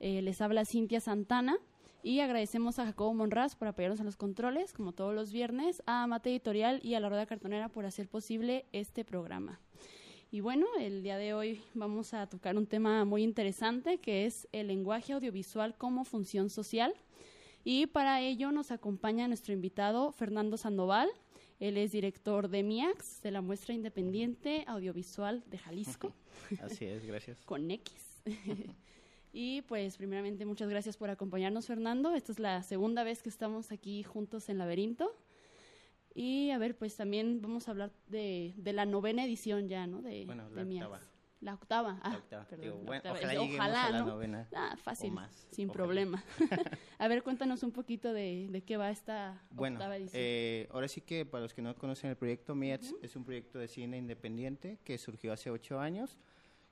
Eh, les habla Cintia Santana y agradecemos a Jacobo Monraz por apoyarnos en los controles, como todos los viernes, a Mate Editorial y a la Rueda Cartonera por hacer posible este programa. Y bueno, el día de hoy vamos a tocar un tema muy interesante que es el lenguaje audiovisual como función social. Y para ello nos acompaña nuestro invitado Fernando Sandoval. Él es director de MIAX, de la muestra independiente audiovisual de Jalisco. Así es, gracias. Con X. y pues primeramente muchas gracias por acompañarnos Fernando. Esta es la segunda vez que estamos aquí juntos en Laberinto. Y a ver, pues también vamos a hablar de, de la novena edición ya, ¿no? De, bueno, la de octava. La octava. Ah, la octava. perdón, Digo, la bueno, octava. ojalá, Es- lleguemos ojalá, a la ¿no? novena. Ah, fácil, o más, sin ojalá. problema. a ver, cuéntanos un poquito de, de qué va esta Bueno, octava edición. eh, ahora sí que para los que no conocen el proyecto MIATS, es un proyecto de cine independiente que surgió hace ocho años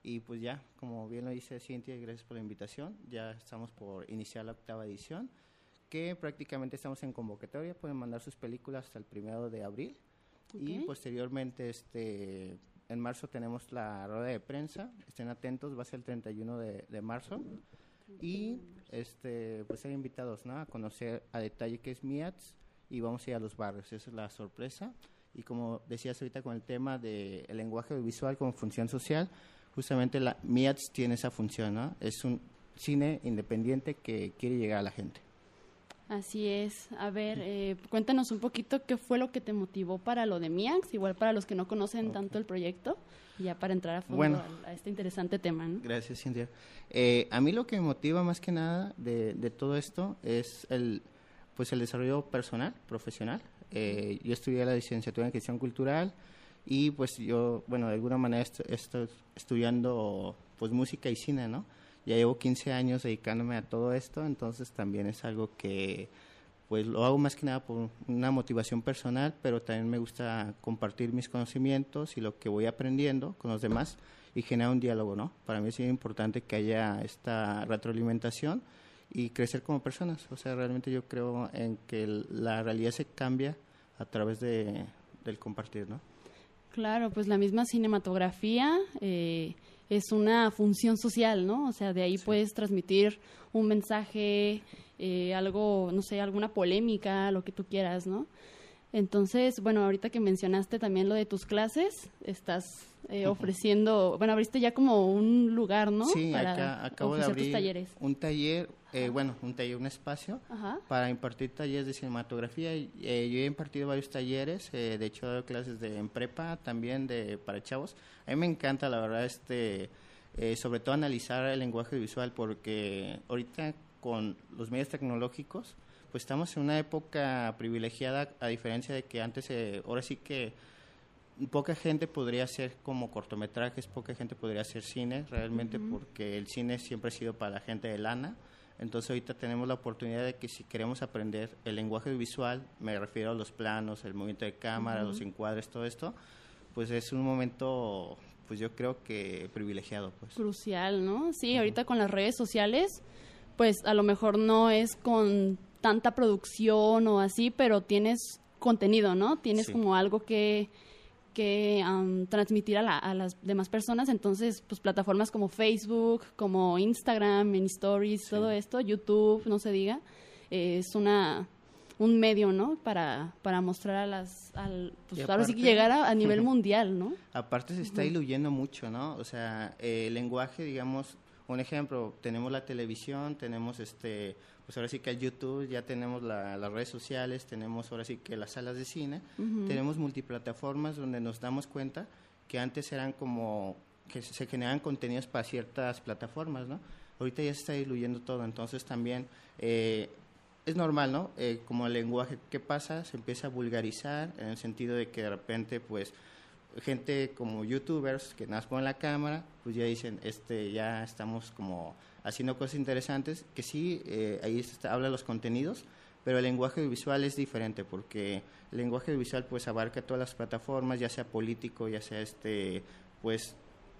y pues ya, como bien lo dice Cintia, y gracias por la invitación, ya estamos por iniciar la octava edición, que prácticamente estamos en convocatoria, pueden mandar sus películas hasta el primero de abril. Y Ok. posteriormente este en marzo tenemos la rueda de prensa, estén atentos, va a ser el 31 de, de marzo. Y este pues hay invitados ¿no? a conocer a detalle qué es MIATS y vamos a ir a los barrios, esa es la sorpresa. Y como decías ahorita con el tema del lenguaje visual como función social, justamente la MIATS tiene esa función, ¿no? es un cine independiente que quiere llegar a la gente. Así es. A ver, eh, cuéntanos un poquito qué fue lo que te motivó para lo de MIAX, igual para los que no conocen tanto el proyecto, y ya para entrar a fondo Bueno. a, a este interesante tema, ¿no? Gracias, Cintia. Eh, a mí lo que me motiva más que nada de, de todo esto es el, pues el desarrollo personal, profesional. Eh, yo estudié la licenciatura en gestión cultural y pues yo, bueno, de alguna manera est- estoy estudiando pues música y cine, ¿no? Ya llevo 15 años dedicándome a todo esto, entonces también es algo que pues lo hago más que nada por una motivación personal, pero también me gusta compartir mis conocimientos y lo que voy aprendiendo con los demás y generar un diálogo, ¿no? Para mí es importante que haya esta retroalimentación y crecer como personas. O sea, realmente yo creo en que la realidad se cambia a través de, del compartir, ¿no? Claro, pues la misma cinematografía eh, es una función social, ¿no? O sea, de ahí puedes transmitir un mensaje, eh, algo, no sé, alguna polémica, lo que tú quieras, ¿no? Entonces, bueno, ahorita que mencionaste también lo de tus clases, estás eh, ofreciendo, bueno, abriste ya como un lugar, ¿no? Sí, Para acá acabo de abrir tus talleres. un taller, eh, bueno, un taller, un espacio Ajá. para impartir talleres de cinematografía. Eh, yo he impartido varios talleres, eh, de hecho he dado clases de, en prepa también de para chavos. A mí me encanta, la verdad, este, eh, sobre todo analizar el lenguaje visual porque ahorita con los medios tecnológicos, pues estamos en una época privilegiada a diferencia de que antes, eh, ahora sí que poca gente podría hacer como cortometrajes, poca gente podría hacer cine, realmente porque el cine siempre ha sido para la gente de lana. Entonces ahorita tenemos la oportunidad de que si queremos aprender el lenguaje visual, me refiero a los planos, el movimiento de cámara, los encuadres, todo esto, pues es un momento, pues yo creo que privilegiado, pues. Crucial, ¿no? Sí, ahorita con las redes sociales, pues a lo mejor no es con tanta producción o así, pero tienes contenido, ¿no? Tienes Sí. como algo que, que am, transmitir a, la- a las demás personas. Entonces, pues plataformas como Facebook, como Instagram, en Stories, Sí. todo esto, YouTube, no se diga, eh, es una un medio, ¿no? Para, para mostrar a las, al, pues ahora sí que aparte- llegar a, a nivel mundial, ¿no? Aparte se está diluyendo mucho, ¿no? O sea, eh, el lenguaje, digamos, un ejemplo, tenemos la televisión, tenemos este, pues ahora sí que el YouTube, ya tenemos la- las redes sociales, tenemos ahora sí que las salas de cine, tenemos multiplataformas donde nos damos cuenta que antes eran como que se generaban contenidos para ciertas plataformas, ¿no? Ahorita ya se está diluyendo todo, entonces también eh, es normal, ¿no? Eh, como el lenguaje, ¿qué pasa? Se empieza a vulgarizar en el sentido de que de repente, pues, gente como youtubers que más ponen la cámara, pues ya dicen, este, ya estamos como haciendo cosas interesantes, que sí, eh, ahí está, habla los contenidos, pero el lenguaje visual es diferente porque el lenguaje visual pues abarca todas las plataformas, ya sea político, ya sea este, pues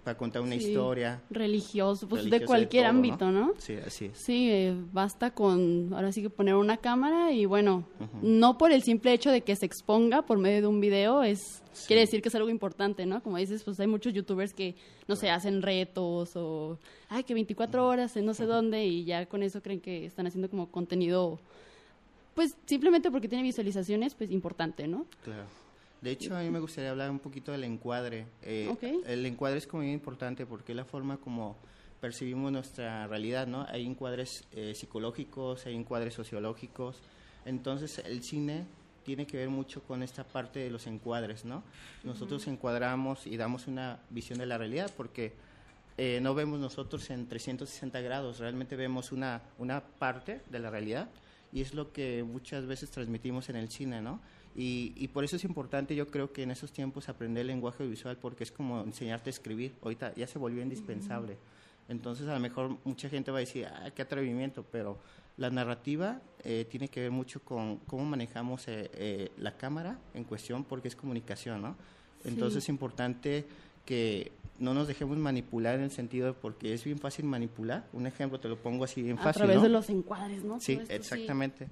para contar una Sí, historia. Religioso, pues de cualquier todo, ámbito, ¿no? Sí, así es. Sí, eh, basta con ahora sí que poner una cámara y bueno, no por el simple hecho de que se exponga por medio de un video es Sí. quiere decir que es algo importante, ¿no? Como dices, pues hay muchos youtubers que no sé, hacen retos o ay, que 24 horas en no sé dónde y ya con eso creen que están haciendo como contenido pues simplemente porque tiene visualizaciones, pues importante, ¿no? Claro. De hecho, a mí me gustaría hablar un poquito del encuadre. Eh. El encuadre es como bien importante porque es la forma como percibimos nuestra realidad, ¿no? Hay encuadres eh, psicológicos, hay encuadres sociológicos. Entonces, el cine tiene que ver mucho con esta parte de los encuadres, ¿no? Nosotros encuadramos y damos una visión de la realidad porque eh, no vemos nosotros en 360 grados, realmente vemos una, una parte de la realidad y es lo que muchas veces transmitimos en el cine, ¿no? Y, y por eso es importante, yo creo que en esos tiempos aprender el lenguaje visual porque es como enseñarte a escribir, ahorita ya se volvió indispensable. Entonces a lo mejor mucha gente va a decir, ah, qué atrevimiento, pero la narrativa eh, tiene que ver mucho con cómo manejamos eh, eh, la cámara en cuestión porque es comunicación, ¿no? Entonces es importante que no nos dejemos manipular en el sentido de porque es bien fácil manipular. Un ejemplo te lo pongo así bien a fácil, través ¿no? de los encuadres, ¿no? Sí, esto, exactamente.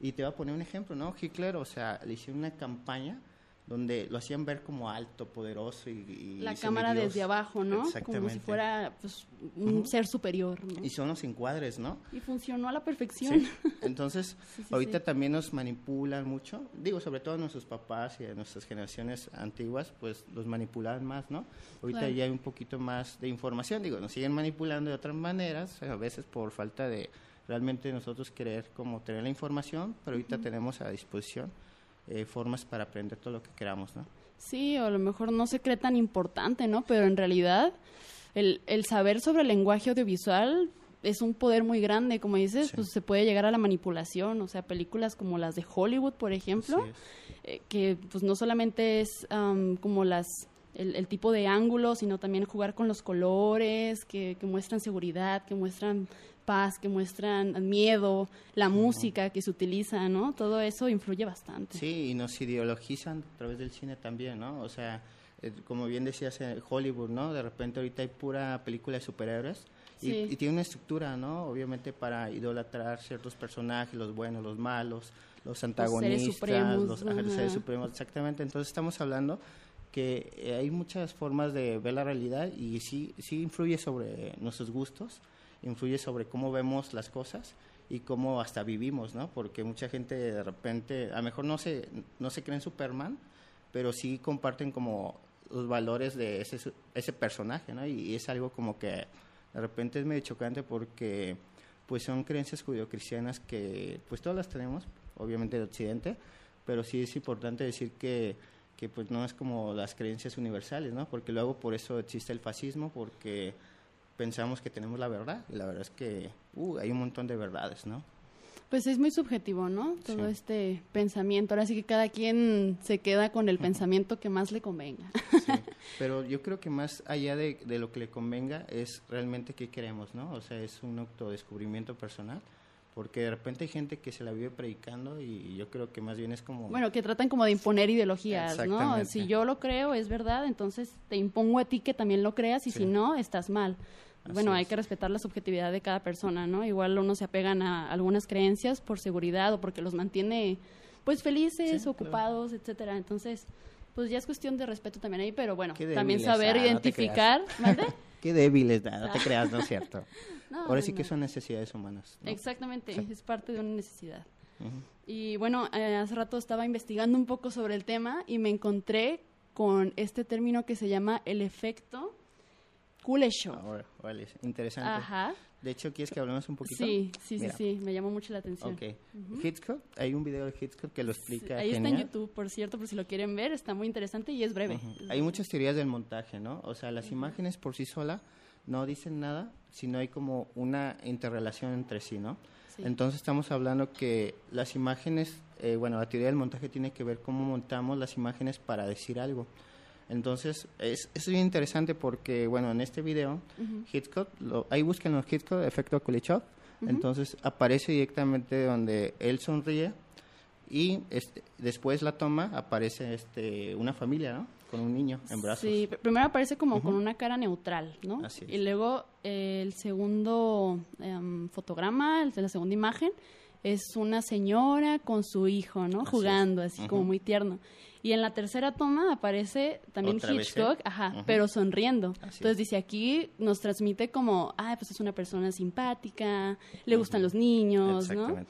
Y te voy a poner un ejemplo, ¿no? Hitler, o sea, le hicieron una campaña donde lo hacían ver como alto, poderoso y... y La cámara desde abajo, ¿no? Como si fuera pues, un ser superior, ¿no? Y son los encuadres, ¿no? Y funcionó a la perfección. Sí. Entonces, Sí, sí, ahorita también nos manipulan mucho. Digo, sobre todo nuestros papás y nuestras generaciones antiguas, pues los manipulan más, ¿no? Ahorita Claro. ya hay un poquito más de información. Digo, nos siguen manipulando de otras maneras, a veces por falta de realmente nosotros querer como tener la información, pero ahorita tenemos a disposición eh, formas para aprender todo lo que queramos, ¿no? Sí, o a lo mejor no se cree tan importante, ¿no? Pero en realidad el, el saber sobre el lenguaje audiovisual es un poder muy grande, como dices, Sí. pues se puede llegar a la manipulación, o sea, películas como las de Hollywood, por ejemplo, eh, que pues no solamente es am, como las el, el tipo de ángulo, sino también jugar con los colores, que, que muestran seguridad, que muestran paz, que muestran miedo, la música que se utiliza, ¿no? Todo eso influye bastante. Sí, y nos ideologizan a través del cine también, ¿no? O sea, eh, como bien decías, eh, Hollywood, ¿no? De repente ahorita hay pura película de superhéroes y, Sí. y tiene una estructura, ¿no? Obviamente para idolatrar ciertos personajes, los buenos, los malos, los antagonistas, supremos, los, ajá, los seres ajá. supremos, exactamente. Entonces estamos hablando que eh, hay muchas formas de ver la realidad y sí, sí influye sobre nuestros gustos, influye sobre cómo vemos las cosas y cómo hasta vivimos, ¿no? Porque mucha gente de repente, a lo mejor no se, no se creen Superman, pero sí comparten como los valores de ese, ese personaje, ¿no? Y, y es algo como que de repente es medio chocante porque pues son creencias judio-cristianas que pues todas las tenemos, obviamente de Occidente, pero sí es importante decir que, que pues no es como las creencias universales, ¿no? Porque luego por eso existe el fascismo, porque pensamos que tenemos la verdad y la verdad es que uh, hay un montón de verdades, ¿no? Pues es muy subjetivo, ¿no? Todo Sí. este pensamiento. Ahora sí que cada quien se queda con el pensamiento que más le convenga. Sí, pero yo creo que más allá de, de lo que le convenga es realmente qué queremos, ¿no? O sea, es un autodescubrimiento personal, porque de repente hay gente que se la vive predicando y yo creo que más bien es como... Bueno, que tratan como de imponer ideologías, ¿no? Si yo lo creo, es verdad, entonces te impongo a ti que también lo creas y Sí. si no, estás mal. Así bueno, hay es. que respetar la subjetividad de cada persona, ¿no? Igual uno se apegan a algunas creencias por seguridad o porque los mantiene pues felices, Sí, claro. ocupados, etcétera. Entonces, pues ya es cuestión de respeto también ahí, pero bueno, también saber ah, no te identificar, ¿mande? Qué débiles, no te creas, no es cierto. No, Ahora sí no, que son necesidades humanas. ¿no? Exactamente, Sí. es parte de una necesidad. Y bueno, eh, hace rato estaba investigando un poco sobre el tema y me encontré con este término que se llama el efecto Kuleshov. Ahora, vale, interesante. Ajá. De hecho, ¿quieres que hablemos un poquito? Sí, sí, Mira. sí, sí, me llamó mucho la atención. Ok. Hitchcock, hay un video de Hitchcock que lo Sí, explica Ahí está en. YouTube, por cierto, por si lo quieren ver, está muy interesante y es breve. Hay muchas teorías del montaje, ¿no? O sea, las imágenes por sí sola no dicen nada, sino hay como una interrelación entre sí, ¿no? Sí. Entonces estamos hablando que las imágenes, eh, bueno, la teoría del montaje tiene que ver cómo montamos las imágenes para decir algo. Entonces, es, es bien interesante porque, bueno, en este video, Hitchcock, lo, ahí buscan los Hitchcock, efecto Kuleshov, entonces aparece directamente donde él sonríe y este, después la toma aparece este, una familia, ¿no? Con un niño en brazos. Sí, pr- primero aparece como con una cara neutral, ¿no? Así es. Y luego eh, el segundo em, fotograma, la segunda imagen, es una señora con su hijo, ¿no? Así es. Jugando, así como muy tierno. Y en la tercera toma aparece también Otra vez Hitchcock, ajá, pero sonriendo. Así Entonces es. dice aquí nos transmite como, ah, pues es una persona simpática, le gustan los niños, ¿no?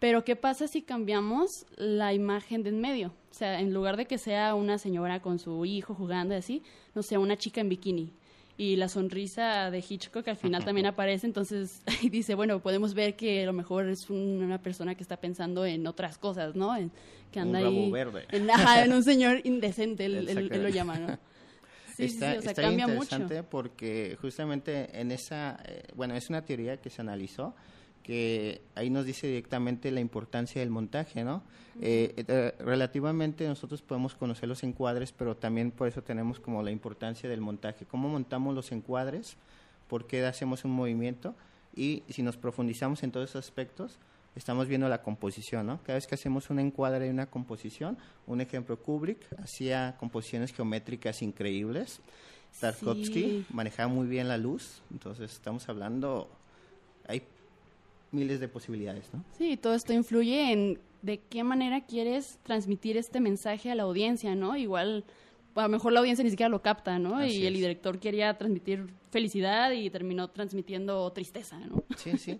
Pero ¿qué pasa si cambiamos la imagen de en medio? O sea, en lugar de que sea una señora con su hijo jugando y así, no sé, una chica en bikini. Y la sonrisa de Hitchcock al final también aparece, entonces dice, bueno, podemos ver que a lo mejor es un- una persona que está pensando en otras cosas, ¿no? En, que Un anda rabo ahí verde. En, ajá, en un señor indecente, él, él- él lo llama, ¿no? Sí, está, sí, o sea, está cambia mucho. interesante porque justamente en esa, eh, bueno, es una teoría que se analizó, que ahí nos dice directamente la importancia del montaje, ¿no? Eh, eh, relativamente nosotros podemos conocer los encuadres, pero también por eso tenemos como la importancia del montaje. ¿Cómo montamos los encuadres? ¿Por qué hacemos un movimiento? Y si nos profundizamos en todos esos aspectos, estamos viendo la composición, ¿no? Cada vez que hacemos un encuadre y una composición, un ejemplo, Kubrick hacía composiciones geométricas increíbles. Tarkovsky Sí. manejaba muy bien la luz, entonces estamos hablando, hay miles de posibilidades, ¿no? Sí, todo esto influye en de qué manera quieres transmitir este mensaje a la audiencia, ¿no? Igual, a lo mejor la audiencia ni siquiera lo capta, ¿no? Así y el es. director quería transmitir felicidad y terminó transmitiendo tristeza, ¿no? Sí, sí.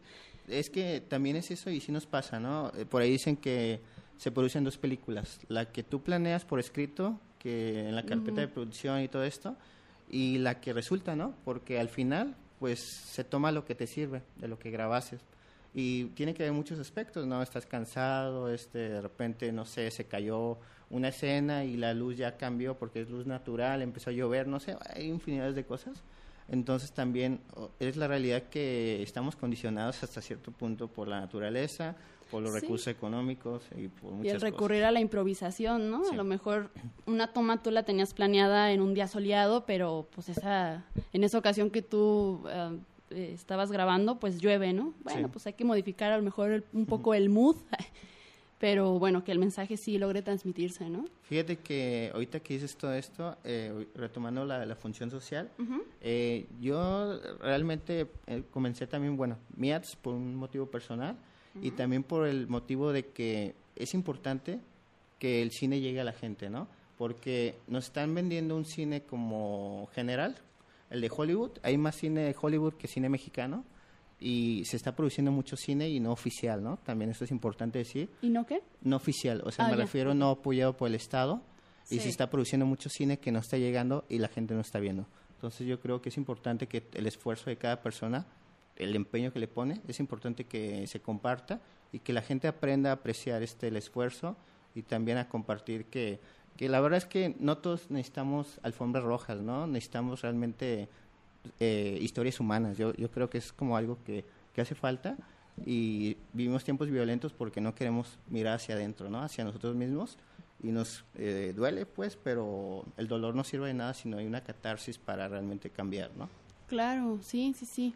Es que también es eso y sí nos pasa, ¿no? Eh, Por ahí dicen que se producen dos películas. La que tú planeas por escrito, que en la carpeta de producción y todo esto, y la que resulta, ¿no? Porque al final, pues se toma lo que te sirve, de lo que grabases. Y tiene que ver muchos aspectos, ¿no? Estás cansado, este, de repente, no sé, se cayó una escena y la luz ya cambió porque es luz natural, empezó a llover, no sé, hay infinidades de cosas. Entonces también es la realidad que estamos condicionados hasta cierto punto por la naturaleza, por los Sí. recursos económicos y por muchas Y el cosas. recurrir a la improvisación, ¿no? Sí. A lo mejor una toma tú la tenías planeada en un día soleado, pero pues esa, en esa ocasión que tú eh, eh, estabas grabando, pues llueve, ¿no? Bueno, Sí. pues hay que modificar a lo mejor el- un poco el mood, pero bueno, que el mensaje sí logre transmitirse, ¿no? Fíjate que ahorita que dices todo esto, eh, retomando la, la función social, eh, yo realmente eh, comencé también, bueno, MIATS por un motivo personal y también por el motivo de que es importante que el cine llegue a la gente, ¿no? Porque nos están vendiendo un cine como general, el de Hollywood, hay más cine de Hollywood que cine mexicano y se está produciendo mucho cine y no oficial, ¿no? También eso es importante decir ¿Y no qué? no oficial, o sea, Ah, me ya. refiero no apoyado por el Estado y Sí. se está produciendo mucho cine que no está llegando y la gente no está viendo. Entonces yo creo que es importante que el esfuerzo de cada persona, el empeño que le pone, es importante que se comparta y que la gente aprenda a apreciar este el esfuerzo y también a compartir que, que la verdad es que no todos necesitamos alfombras rojas, ¿no? Necesitamos realmente eh, historias humanas. Yo, yo creo que es como algo que, que hace falta y vivimos tiempos violentos porque no queremos mirar hacia adentro, ¿no? Hacia nosotros mismos y nos eh, duele, pues, pero el dolor no sirve de nada si no hay una catarsis para realmente cambiar, ¿no? Claro, sí, sí, sí.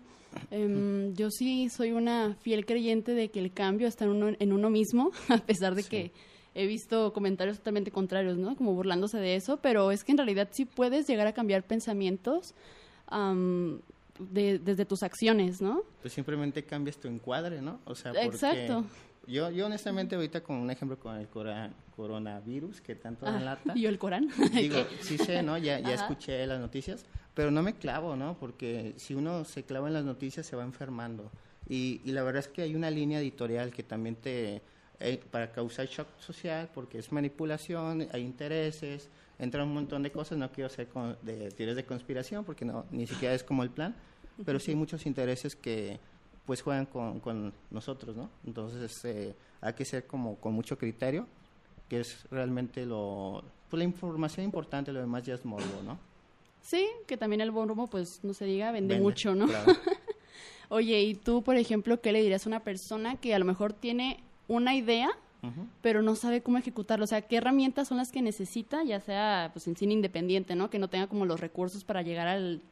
Em, yo sí soy una fiel creyente de que el cambio está en uno, en uno mismo, a pesar de Sí. que he visto comentarios totalmente contrarios, ¿no? Como burlándose de eso, pero es que en realidad sí puedes llegar a cambiar pensamientos am, de- desde tus acciones, ¿no? Pues simplemente cambias tu encuadre, ¿no? O sea, porque Exacto. Yo, yo honestamente ahorita con un ejemplo con el cora- coronavirus que tanto Ah, enlata, y yo el Corán. digo, sí sé, ¿no? Ya, ya Ajá. escuché las noticias, pero no me clavo, ¿no? Porque si uno se clava en las noticias se va enfermando. Y, y la verdad es que hay una línea editorial que también te, eh, para causar shock social, porque es manipulación, hay intereses, entra un montón de cosas, no quiero ser con- de teorías de conspiración, porque no, ni siquiera es como el plan, pero sí hay muchos intereses que pues juegan con, con nosotros, ¿no? Entonces eh, hay que ser como con mucho criterio, que es realmente lo, pues la información importante, lo demás ya es morbo, ¿no? Sí, que también el morbo, pues no se diga, vende, Vende, mucho, ¿no? claro. Oye, ¿y tú, por ejemplo, qué le dirías a una persona que a lo mejor tiene una idea, pero no sabe cómo ejecutarlo. O sea, qué herramientas son las que necesita, ya sea pues en cine independiente, ¿no? Que no tenga como los recursos para llegar al,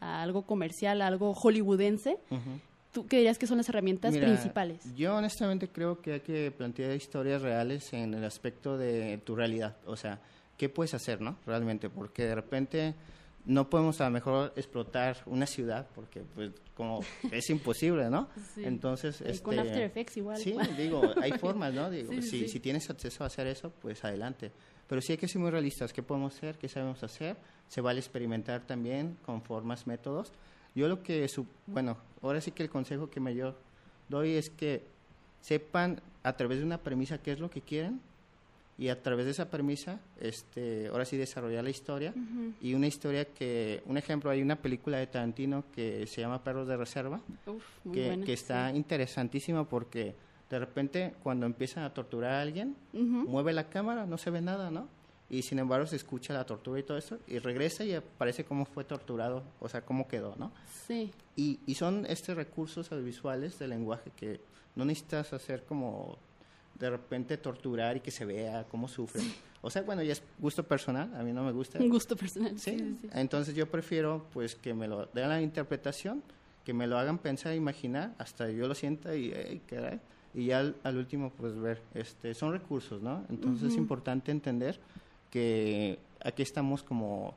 a algo comercial, a algo hollywoodense. Ujú. ¿Tú qué dirías que son las herramientas Mira, principales? Yo honestamente creo que hay que plantear historias reales en el aspecto de tu realidad. O sea, ¿qué puedes hacer, no? Realmente, porque de repente no podemos a lo mejor explotar una ciudad, porque pues como es imposible, ¿no? Sí. Entonces, Y con este, After Effects igual. Sí, digo, hay formas, ¿no? Digo, sí, si, sí. si tienes acceso a hacer eso, pues adelante. Pero sí hay que ser muy realistas. ¿Qué podemos hacer? ¿Qué sabemos hacer? Se vale experimentar también con formas, métodos. Yo lo que, su- bueno, ahora sí que el consejo que me yo doy es que sepan a través de una premisa qué es lo que quieren y a través de esa premisa, este, ahora sí desarrollar la historia y una historia que, un ejemplo, hay una película de Tarantino que se llama Perros de Reserva, Uf, muy que, buena, que está sí. interesantísima porque de repente cuando empiezan a torturar a alguien, Ujú. mueve la cámara, no se ve nada, ¿no? Y sin embargo se escucha la tortura y todo eso, y regresa y aparece cómo fue torturado, o sea, cómo quedó, ¿no? Sí. Y, y son estos recursos audiovisuales del lenguaje que no necesitas hacer como de repente torturar y que se vea cómo sufren. O sea, bueno, ya es gusto personal, a mí no me gusta. Un gusto personal. Sí, Sí, entonces yo prefiero pues que me lo den la interpretación, que me lo hagan pensar, imaginar, hasta yo lo sienta y, "Ey, caray", y ya al, al último pues ver, este, son recursos, ¿no? Entonces es importante entender que aquí estamos como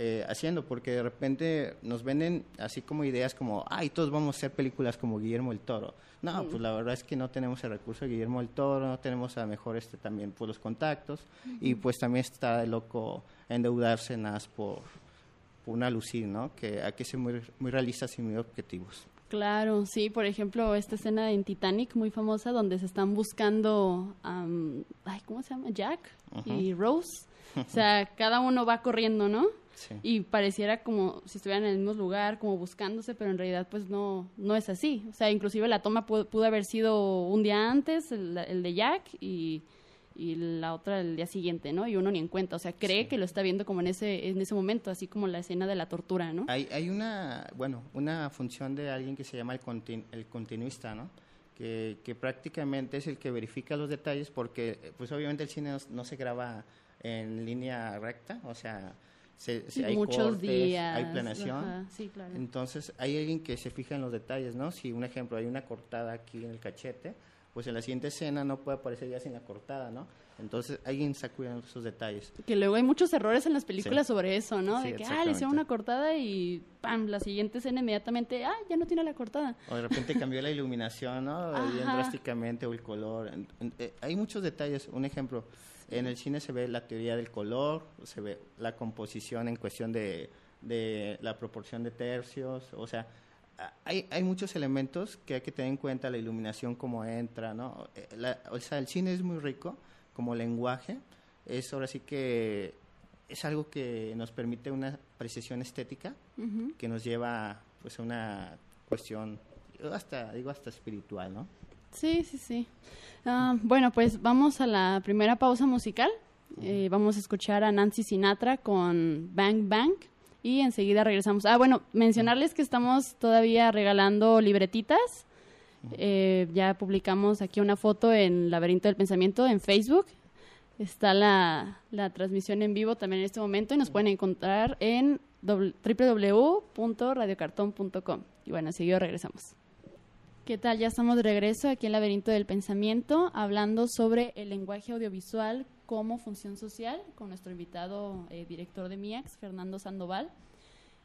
eh, haciendo, porque de repente nos venden así como ideas como, ay, todos vamos a hacer películas como Guillermo el Toro. No, pues la verdad es que no tenemos el recurso de Guillermo el Toro, no tenemos a lo mejor este también pues los contactos, y pues también está de loco endeudarse nada por, por una lucir, ¿no? Que hay que ser muy, muy realistas y muy objetivos. Claro, sí, por ejemplo, esta escena en Titanic muy famosa donde se están buscando, am, ay, ¿cómo se llama? Jack y Rose. O sea, cada uno va corriendo, ¿no? Sí. Y pareciera como si estuvieran en el mismo lugar, como buscándose, pero en realidad pues no, no es así. O sea, inclusive la toma pudo, pudo haber sido un día antes, el, el de Jack, y, y la otra el día siguiente, ¿no? Y uno ni en cuenta, o sea, cree que lo está viendo como en ese, en ese momento, así como la escena de la tortura, ¿no? Hay, hay una, bueno, una función de alguien que se llama el, contin- el continuista, ¿no? Que, que prácticamente es el que verifica los detalles porque, pues obviamente el cine no, no se graba en línea recta, o sea, se, se- hay Muchos cortes, días. hay planeación. ajá, sí, claro. Entonces, hay alguien que se fija en los detalles, ¿no? Si, un ejemplo, hay una cortada aquí en el cachete, pues en la siguiente escena no puede aparecer ya sin la cortada, ¿no? Entonces, alguien está cuidando esos detalles. Que luego hay muchos errores en las películas Sí. sobre eso, ¿no? Sí, de que, ah, le hicieron una cortada y ¡pam! La siguiente escena inmediatamente, ah, ya no tiene la cortada. O de repente cambió la iluminación, ¿no? Bien drásticamente, o el color. En- en- eh, hay muchos detalles. Un ejemplo, en el cine se ve la teoría del color, se ve la composición en cuestión de, de la proporción de tercios, o sea, hay, hay muchos elementos que hay que tener en cuenta, la iluminación, cómo entra, ¿no? Eh, la- o sea, el cine es muy rico como lenguaje, es ahora sí que es algo que nos permite una precisión estética que nos lleva pues a una cuestión hasta digo hasta espiritual no Sí, sí, sí. Ah, bueno, pues vamos a la primera pausa musical. Eh, vamos a escuchar a Nancy Sinatra con Bang Bang y enseguida regresamos. Ah, bueno, mencionarles que estamos todavía regalando libretitas. Eh, ya publicamos aquí una foto en Laberinto del Pensamiento en Facebook. Está la, la transmisión en vivo también en este momento y nos pueden encontrar en www.radiocartón.com. Y bueno, enseguida regresamos. ¿Qué tal? Ya estamos de regreso aquí en Laberinto del Pensamiento, hablando sobre el lenguaje audiovisual como función social, con nuestro invitado eh, director de MIAX, Fernando Sandoval.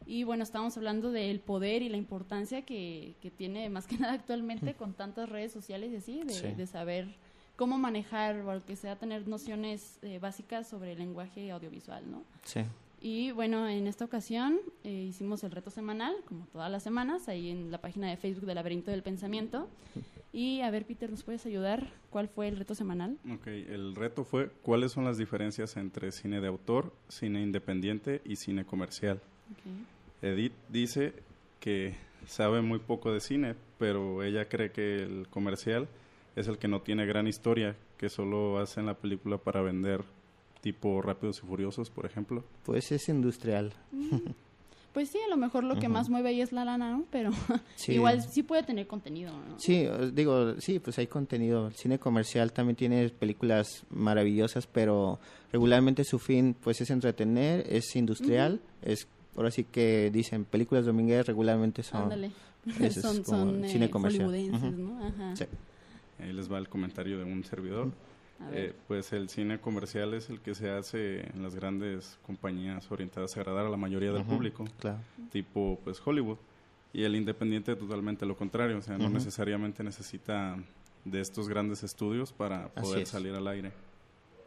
Y bueno, estamos hablando del poder y la importancia que, que tiene más que nada actualmente con tantas redes sociales y así, de, Sí. de saber cómo manejar o que sea tener nociones eh, básicas sobre el lenguaje audiovisual, ¿no? sí Y bueno, en esta ocasión eh, hicimos el reto semanal, como todas las semanas, ahí en la página de Facebook del Laberinto del Pensamiento. Y a ver, Peter, ¿nos puedes ayudar? ¿Cuál fue el reto semanal? Ok, el reto fue cuáles son las diferencias entre cine de autor, cine independiente y cine comercial. Edith dice que sabe muy poco de cine, pero ella cree que el comercial es el que no tiene gran historia, que solo hacen la película para vender tipo Rápidos y Furiosos, por ejemplo. pues es industrial Pues sí, a lo mejor lo que más mueve ahí es la lana, ¿no? Pero Sí. igual sí puede tener contenido, ¿no? Sí, digo, sí, pues hay contenido. El cine comercial también tiene películas maravillosas, pero regularmente su fin pues es entretener, es industrial, es ahora sí que dicen películas domingueras regularmente son es son como son cine eh, comercial. hollywoodenses, Ujú. ¿no? Ajá. Sí. Ahí les va el comentario de un servidor. Ver. Eh, pues el cine comercial es el que se hace en las grandes compañías orientadas a agradar a la mayoría del público, Claro. tipo pues Hollywood. Y el independiente totalmente lo contrario, o sea, no necesariamente necesita de estos grandes estudios para poder es. salir al aire.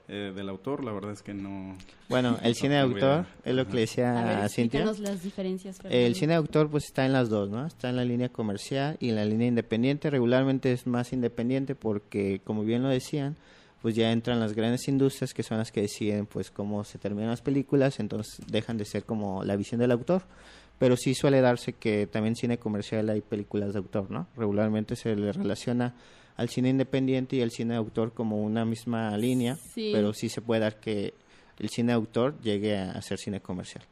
Eh, del autor, la verdad es que no... Bueno, el cine de autor es lo que le a decía ver, a Cintia. explícanos las diferencias. El cine de autor pues está en las dos, ¿no? Está en la línea comercial y en la línea independiente. Regularmente es más independiente porque, como bien lo decían, pues ya entran las grandes industrias que son las que deciden pues cómo se terminan las películas, entonces dejan de ser como la visión del autor. Pero sí suele darse que también en cine comercial hay películas de autor, ¿no? Regularmente se le relaciona al cine independiente y al cine de autor como una misma línea, Sí. pero sí se puede dar que el cine de autor llegue a ser cine comercial.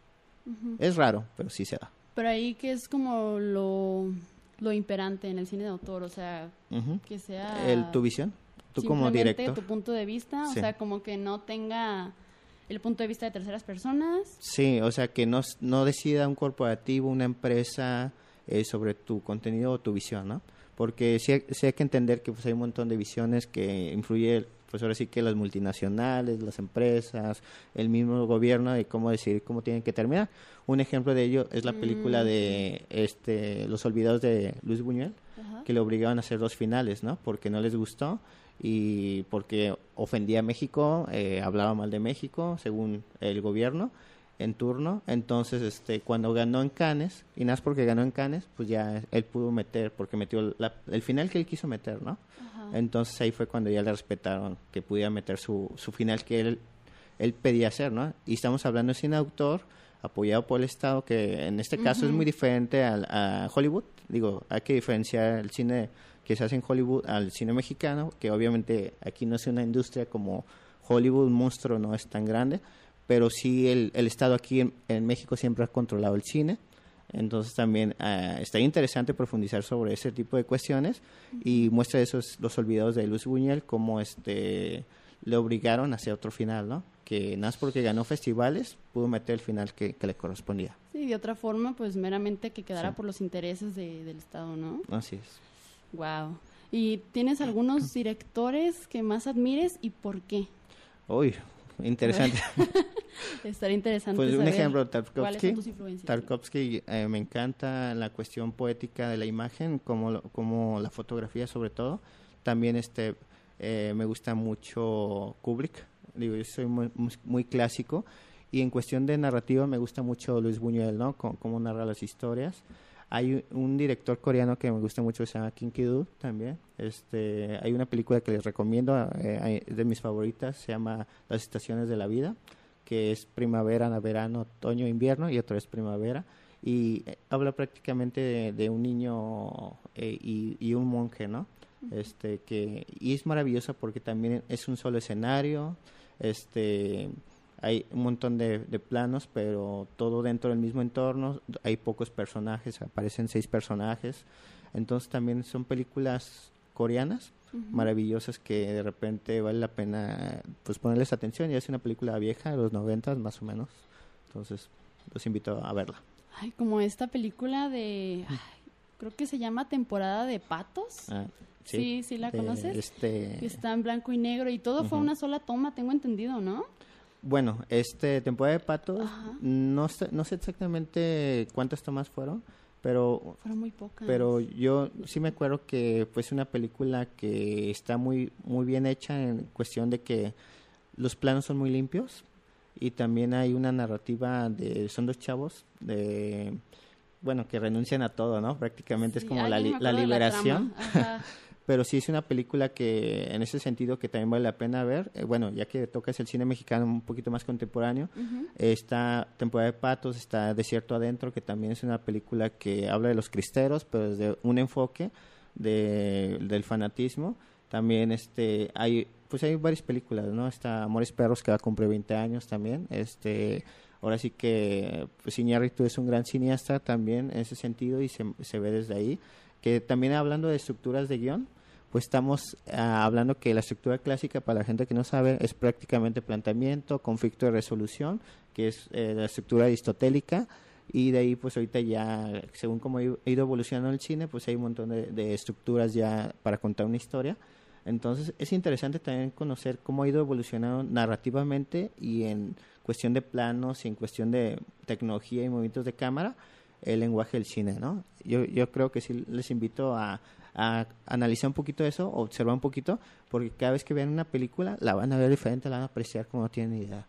Es raro, pero sí se da. Pero ahí que es como lo, lo imperante en el cine de autor, o sea, que sea... el, tu visión, tú como director. tu punto de vista, Sí. o sea, como que no tenga el punto de vista de terceras personas. Sí, o sea, que no, no decida un corporativo, una empresa eh, sobre tu contenido o tu visión, ¿no? Porque sí, hay- sí hay que entender que pues, hay un montón de visiones que influye, pues ahora sí que las multinacionales, las empresas, el mismo gobierno de cómo decidir cómo tienen que terminar. Un ejemplo de ello es la película Mm. de este Los Olvidados de Luis Buñuel, Ajá. que le obligaban a hacer dos finales, ¿no? Porque no les gustó y porque ofendía a México, eh, hablaba mal de México, según el gobierno en turno. Entonces, este, cuando ganó en Cannes, y nada más porque ganó en Cannes, pues ya él pudo meter, porque metió la- el final que él quiso meter, ¿no? Ajá. Entonces ahí fue cuando ya le respetaron que pudiera meter su, su final que él, él pedía hacer, ¿no? Y estamos hablando cine autor apoyado por el Estado, que en este caso es muy diferente al, a Hollywood. Digo, hay que diferenciar el cine que se hace en Hollywood al cine mexicano, que obviamente aquí no es una industria como Hollywood, monstruo no es tan grande, pero sí el, el Estado aquí en, en México siempre ha controlado el cine. Entonces también ah, está interesante profundizar sobre ese tipo de cuestiones y muestra esos los olvidados de Luis Buñuel como este le obligaron a hacer otro final, ¿no? Que nada más porque ganó festivales pudo meter el final que, que le correspondía. Sí, de otra forma, pues meramente que quedara Sí. por los intereses de- del Estado, ¿no? Así es. Wow. ¿Y tienes algunos directores que más admires y por qué? Uy, interesante. Estaría interesante Pues un ejemplo, ¿Cuáles Tarkovsky. Tarkovsky eh, me encanta la cuestión poética de la imagen, como, como la fotografía sobre todo. También este eh, me gusta mucho Kubrick. Digo, yo soy muy, muy- clásico. Y en cuestión de narrativa me gusta mucho Luis Buñuel, ¿no? Co- Cómo narra las historias. Hay un- director coreano que me gusta mucho, se llama Kim Ki-doo también. Este, hay una película que les recomiendo, eh, de mis favoritas, se llama Las estaciones de la vida, que es primavera, verano, otoño, invierno y otra es primavera. Y eh, habla prácticamente de, de un niño eh, y, y un monje, ¿no? Este, que, y es maravillosa porque también es un solo escenario, este, hay un montón de, de planos, pero todo dentro del mismo entorno, hay pocos personajes, aparecen seis personajes, entonces también son películas coreanas maravillosas que de repente vale la pena pues ponerles atención, ya es una película vieja de los noventas más o menos, entonces los invito a verla. Ay, como esta película de... ay, creo que se llama Temporada de Patos. Ah, Sí, sí la de conoces. Este, Que está en blanco y negro y todo fue una sola toma, tengo entendido, ¿no? Bueno, este temporada de patos, Ajá. no sé, no sé exactamente cuántas tomas fueron, pero Fueron muy pocas. pero yo sí me acuerdo que pues una película que está muy muy bien hecha en cuestión de que los planos son muy limpios y también hay una narrativa de son dos chavos de bueno que renuncian a todo no prácticamente es como la, li- la liberación. Pero sí es una película que en ese sentido que también vale la pena ver Eh, bueno ya que tocas el cine mexicano un poquito más contemporáneo Ujú. Está Temporada de Patos, está Desierto Adentro, que también es una película que habla de los cristeros, pero desde un enfoque de, del fanatismo. También este hay pues hay varias películas, ¿no? Está Amores Perros que va a cumplir 20 años también. Este ahora sí que pues Iñárritu es un gran cineasta también en ese sentido y se, se ve desde ahí, que también hablando de estructuras de guion, pues estamos ah, hablando que la estructura clásica, para la gente que no sabe, es prácticamente planteamiento, conflicto de resolución, que es eh, la estructura aristotélica, y de ahí pues ahorita ya, según cómo ha ido evolucionando el cine, pues hay un montón de, de estructuras ya para contar una historia. Entonces es interesante también conocer cómo ha ido evolucionando narrativamente y en cuestión de planos y en cuestión de tecnología y movimientos de cámara el lenguaje del cine, ¿no? Yo, yo creo que sí les invito a, a analizar un poquito eso, observar un poquito, porque cada vez que vean una película la van a ver diferente, la van a apreciar como no tienen idea.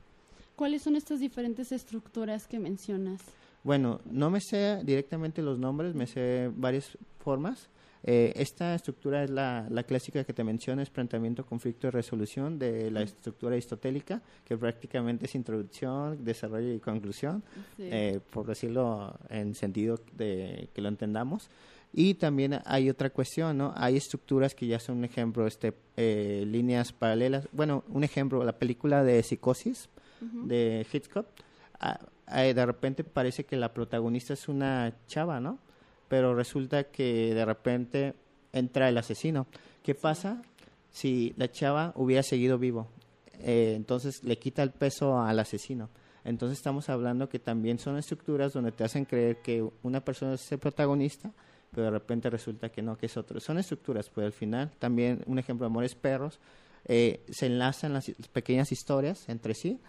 ¿Cuáles son estas diferentes estructuras que mencionas? Bueno, no me sé directamente los nombres, me sé varias formas. Eh, esta estructura es la, la, clásica que te menciono, es planteamiento, conflicto y resolución de la estructura aristotélica, que prácticamente es introducción, desarrollo y conclusión, sí. eh, por decirlo en sentido de que lo entendamos. Y también hay otra cuestión, ¿no? Hay estructuras que ya son un ejemplo, este, eh, líneas paralelas. Bueno, un ejemplo, la película de Psicosis uh -huh. de Hitchcock. Ah, de repente parece que la protagonista es una chava, ¿no? Pero resulta que de repente entra el asesino. ¿Qué pasa si la chava hubiera seguido vivo? Eh, entonces le quita el peso al asesino. Entonces estamos hablando que también son estructuras donde te hacen creer que una persona es el protagonista, pero de repente resulta que no, que es otro. Son estructuras, pues al final, también un ejemplo de Amores Perros, eh, se enlazan las pequeñas historias entre sí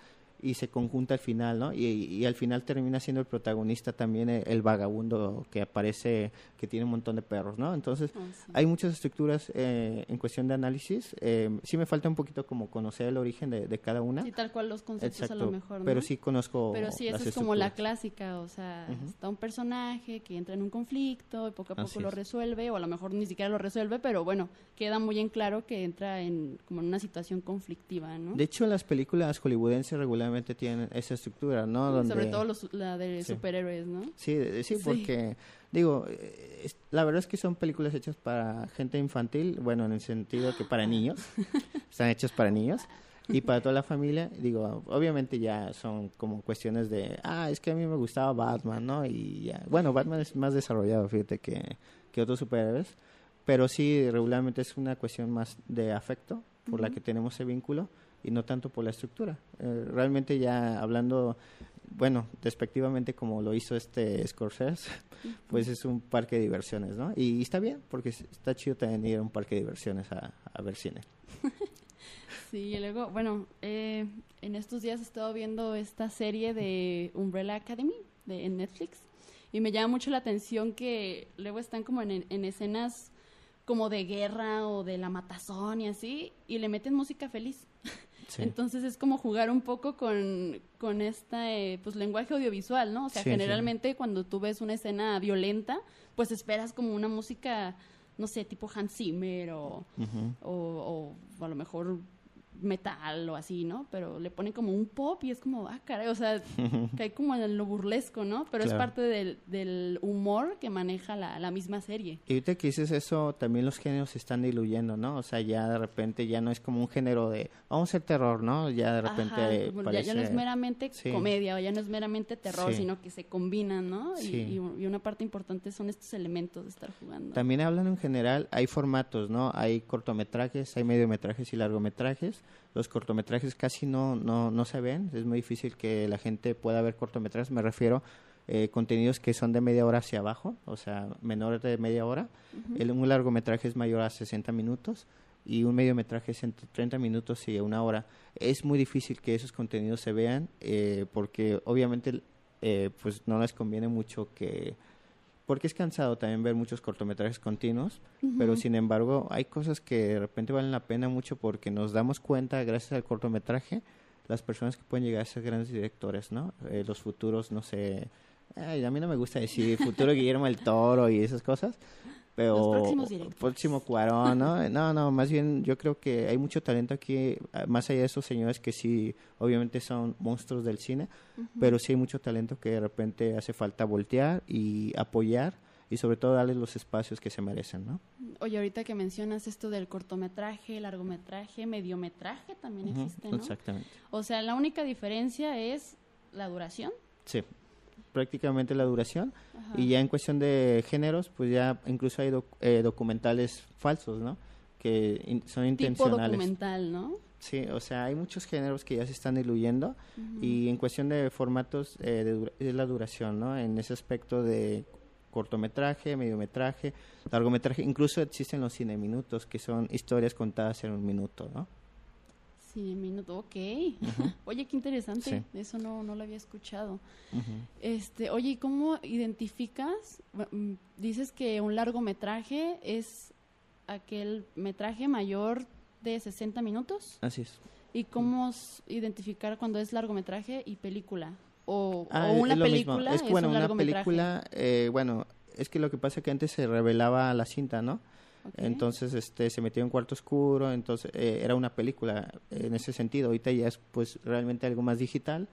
y se conjunta al final, ¿no? Y, y, al final termina siendo el protagonista también el, el, vagabundo que aparece, que tiene un montón de perros, ¿no? Entonces, sí. hay muchas estructuras eh, en cuestión de análisis. Eh, sí me falta un poquito como conocer el origen de, de cada una. Sí, tal cual los conceptos Exacto, a lo mejor, ¿no? Pero sí conozco Pero sí, esa es como la clásica, o sea, uh -huh. está un personaje que entra en un conflicto y poco a poco Así lo es. resuelve, o a lo mejor ni siquiera lo resuelve, pero bueno, queda muy en claro que entra en como en una situación conflictiva, ¿no? De hecho, las películas hollywoodenses regularmente tienen esa estructura, ¿no? Donde, Sobre todo los, la de sí. superhéroes, ¿no? Sí, sí, porque, sí. digo, es, la verdad es que son películas hechas para gente infantil, bueno, en el sentido que para niños, están hechas para niños. Y para toda la familia, digo, obviamente ya son como cuestiones de, ah, es que a mí me gustaba Batman, ¿no? Y ya, bueno, Batman es más desarrollado, fíjate, que, que otros superhéroes, pero sí, regularmente es una cuestión más de afecto por uh -huh. la que tenemos ese vínculo y no tanto por la estructura. Eh, realmente ya hablando, bueno, despectivamente como lo hizo este Scorsese, pues es un parque de diversiones, ¿no? Y, y, está bien, porque está chido también ir a un parque de diversiones a, a ver cine. sí, y luego, bueno, eh, en estos días he estado viendo esta serie de Umbrella Academy de, en Netflix y me llama mucho la atención que luego están como en, en escenas como de guerra o de la matazón y así, y le meten música feliz. Sí. Entonces es como jugar un poco con, con este pues, lenguaje audiovisual, ¿no? O sea, sí, generalmente sí. cuando tú ves una escena violenta, pues esperas como una música, no sé, tipo Hans Zimmer o, uh -huh. o, o, a lo mejor metal o así, ¿no? Pero le ponen como un pop y es como, ah, caray, o sea, cae como en lo burlesco, ¿no? Pero claro. es parte del, del, humor que maneja la, la, misma serie. Y ahorita que dices eso, también los géneros se están diluyendo, ¿no? O sea, ya de repente ya no es como un género de, vamos a hacer terror, ¿no? Ya de repente Ajá, parece... ya, ya, no es meramente sí. comedia o ya no es meramente terror, sí. sino que se combinan, ¿no? Sí. Y, y, una parte importante son estos elementos de estar jugando. También hablan en general, hay formatos, ¿no? Hay cortometrajes, hay mediometrajes y largometrajes los cortometrajes casi no, no, no se ven, es muy difícil que la gente pueda ver cortometrajes, me refiero eh, contenidos que son de media hora hacia abajo, o sea, menores de media hora. Uh -huh. El, un largometraje es mayor a 60 minutos y un mediometraje es entre 30 minutos y una hora. Es muy difícil que esos contenidos se vean eh, porque obviamente eh, pues no les conviene mucho que porque es cansado también ver muchos cortometrajes continuos, uh -huh. pero sin embargo hay cosas que de repente valen la pena mucho porque nos damos cuenta, gracias al cortometraje, las personas que pueden llegar a ser grandes directores, ¿no? Eh, los futuros, no sé, ay, a mí no me gusta decir futuro Guillermo el Toro y esas cosas, pero próximo Cuarón, ¿no? No, no, más bien yo creo que hay mucho talento aquí, más allá de esos señores que sí, obviamente son monstruos del cine, uh -huh. pero sí hay mucho talento que de repente hace falta voltear y apoyar y sobre todo darles los espacios que se merecen, ¿no? Oye, ahorita que mencionas esto del cortometraje, largometraje, mediometraje también uh -huh, existe, ¿no? Exactamente. O sea, la única diferencia es la duración. Sí, prácticamente la duración. Ajá. Y ya en cuestión de géneros, pues ya incluso hay doc- eh, documentales falsos, ¿no? Que in- son tipo intencionales. documental, ¿no? Sí, o sea, hay muchos géneros que ya se están diluyendo y en cuestión de formatos eh, de dura- es la duración, ¿no? En ese aspecto de cortometraje, mediometraje, largometraje, incluso existen los cineminutos, que son historias contadas en un minuto, ¿no? Sí, minuto, ok. Oye, qué interesante. Eso no, no lo había escuchado. Este, oye, ¿y cómo identificas? mm, Dices que un largometraje es aquel metraje mayor de 60 minutos. Así es. ¿Y cómo identificar cuando es largometraje y película? O, Ah, o una es película Es que, bueno, un una largometraje. película, eh, bueno, es que lo que pasa es que antes se revelaba la cinta, ¿no? Entonces, este, se metía en cuarto oscuro, entonces eh, era una película en ese sentido. Ahorita ya es, pues, realmente algo más digital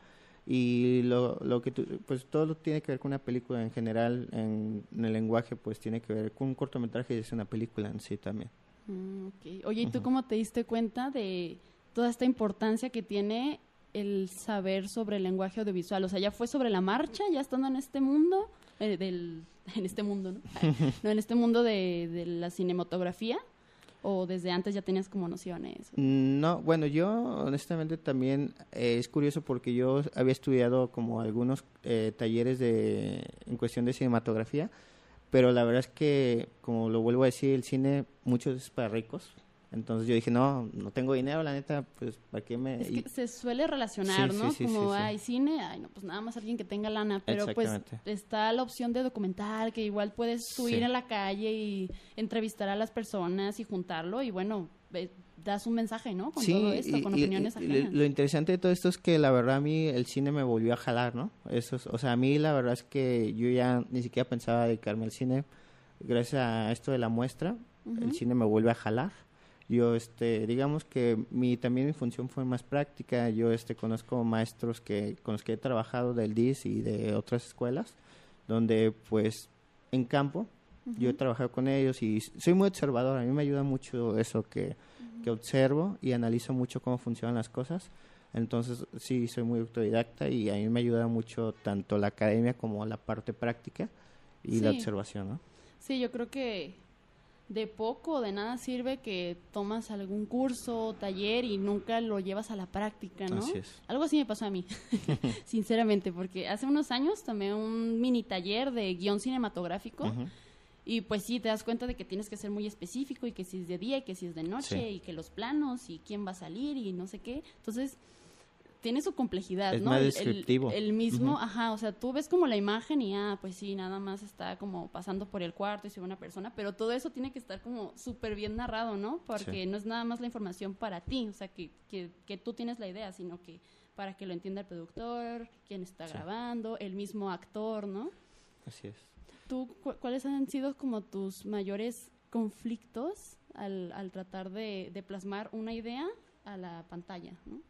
y lo, lo que tú, pues, todo lo tiene que ver con una película en general, en, en el lenguaje, pues, tiene que ver con un cortometraje y es una película en sí también. Mm. Oye, ¿y tú cómo te diste cuenta de toda esta importancia que tiene el saber sobre el lenguaje audiovisual? O sea, ¿ya fue sobre la marcha, ya estando en este mundo? Eh, del, en este mundo, ¿no? no, en este mundo de, de la cinematografía. ¿O desde antes ya tenías como nociones? No, bueno, yo honestamente también eh, es curioso porque yo había estudiado como algunos eh, talleres de en cuestión de cinematografía, pero la verdad es que, como lo vuelvo a decir, el cine muchos es para ricos. Entonces yo dije, no, no tengo dinero, la neta, pues, ¿para qué me...? Es y- que se suele relacionar, Sí, ¿no? sí, sí, Como, hay cine, ay, no, pues nada más alguien que tenga lana, pero pues está la opción de documental, que igual puedes tú Sí. ir a la calle y entrevistar a las personas y juntarlo y bueno, das un mensaje, ¿no? Con todo esto, y- con opiniones y- ajenas. Lo interesante de todo esto es que la verdad a mí el cine me volvió a jalar, ¿no? Eso es- o sea, a mí la verdad es que yo ya ni siquiera pensaba dedicarme al cine. Gracias a esto de la muestra, el cine me vuelve a jalar. Yo, este, digamos que mi también mi función fue más práctica. Yo, este, conozco maestros que con los que he trabajado del DIS y de otras escuelas, donde, pues, en campo, yo he trabajado con ellos y soy muy observador. A mí me ayuda mucho eso que, que observo y analizo mucho cómo funcionan las cosas. Entonces, sí, soy muy autodidacta y a mí me ayuda mucho tanto la academia como la parte práctica y la Sí. observación, ¿no? Sí, yo creo que de poco o de nada sirve que tomas algún curso o taller y nunca lo llevas a la práctica, ¿no? Así es. Algo así me pasó a mí, sinceramente, porque hace unos años tomé un mini taller de guion cinematográfico y pues sí, te das cuenta de que tienes que ser muy específico y que si es de día y que si es de noche Sí. y que los planos y quién va a salir y no sé qué. Entonces, tiene su complejidad, Es ¿no? más El- el- descriptivo. El, mismo, ajá, o sea, tú ves como la imagen y ah, pues sí, nada más está como pasando por el cuarto y se ve una persona, pero todo eso tiene que estar como súper bien narrado, ¿no? Porque Sí. no es nada más la información para ti, o sea, que, que, que tú tienes la idea, sino que para que lo entienda el productor, quien está Sí. grabando, el mismo actor, ¿no? Así es. ¿Tú cu- cuáles han sido como tus mayores conflictos al, al tratar de, de plasmar una idea a la pantalla, ¿no?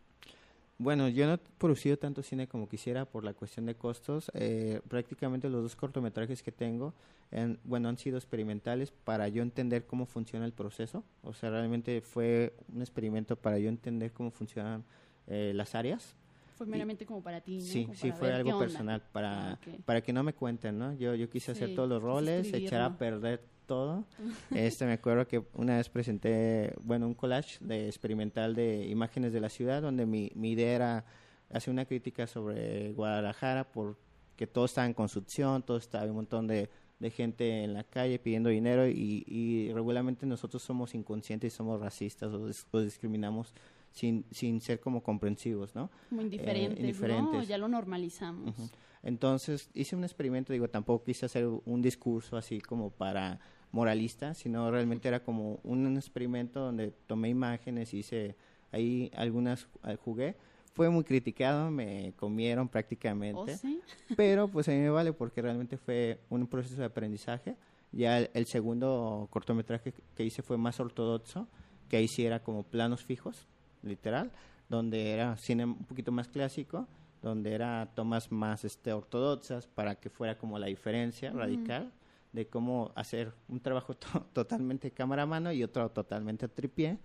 Bueno, yo no he producido tanto cine como quisiera por la cuestión de costos. Eh, prácticamente los dos cortometrajes que tengo, en- bueno, han sido experimentales para yo entender cómo funciona el proceso. O sea, realmente fue un experimento para yo entender cómo funcionan eh, las áreas. Fue meramente como para ti, ¿no? Sí, Como sí, fue algo personal para, Ah, para que no me cuenten, ¿no? Yo, yo quise hacer Sí, todos los roles, echar a perder todo. este, me acuerdo que una vez presenté, bueno, un collage de experimental de imágenes de la ciudad, donde mi, mi idea era hacer una crítica sobre Guadalajara porque todo estaba en construcción, todo estaba, un montón de, de gente en la calle pidiendo dinero y, y regularmente nosotros somos inconscientes y somos racistas o, o discriminamos sin, sin ser como comprensivos, ¿no? Como indiferentes, ¿no? Eh, indiferentes. Ya lo normalizamos. Ujú. Entonces hice un experimento, digo, tampoco quise hacer un discurso así como para moralista, sino realmente era como un experimento donde tomé imágenes, hice ahí algunas, eh, jugué. Fue muy criticado, me comieron ¿Oh, prácticamente, sí? pero pues a mí me vale porque realmente fue un proceso de aprendizaje. Ya el, el segundo cortometraje que hice fue más ortodoxo, que ahí sí era como planos fijos, literal, donde era cine un poquito más clásico, donde era tomas más este ortodoxas para que fuera como la diferencia radical de cómo hacer un trabajo to- totalmente cámara a mano y otro totalmente a tripié.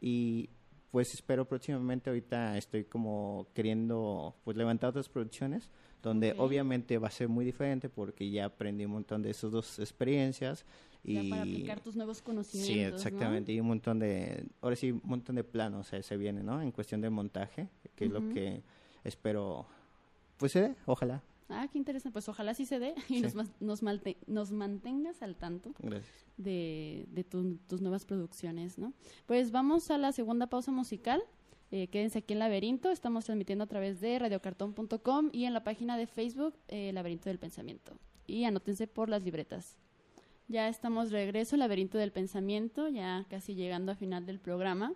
Y pues espero próximamente, ahorita estoy como queriendo pues levantar otras producciones donde obviamente va a ser muy diferente porque ya aprendí un montón de esas dos experiencias Ya y para aplicar tus nuevos Sí, conocimientos, ¿no? exactamente. Y un montón de, ahora sí, un montón de planos eh, se viene, ¿no? En cuestión de montaje, que es lo que espero, pues dé, ojalá. Ah, qué interesante. Pues ojalá sí se dé y Sí. nos, nos, malte- nos mantengas al tanto Gracias. de, de tu- tus nuevas producciones, ¿no? Pues vamos a la segunda pausa musical. Eh, quédense aquí en Laberinto. Estamos transmitiendo a través de radiocartón.com y en la página de Facebook eh, Laberinto del Pensamiento. Y anótense por las libretas. Ya estamos de regreso, Laberinto del Pensamiento, ya casi llegando a final del programa.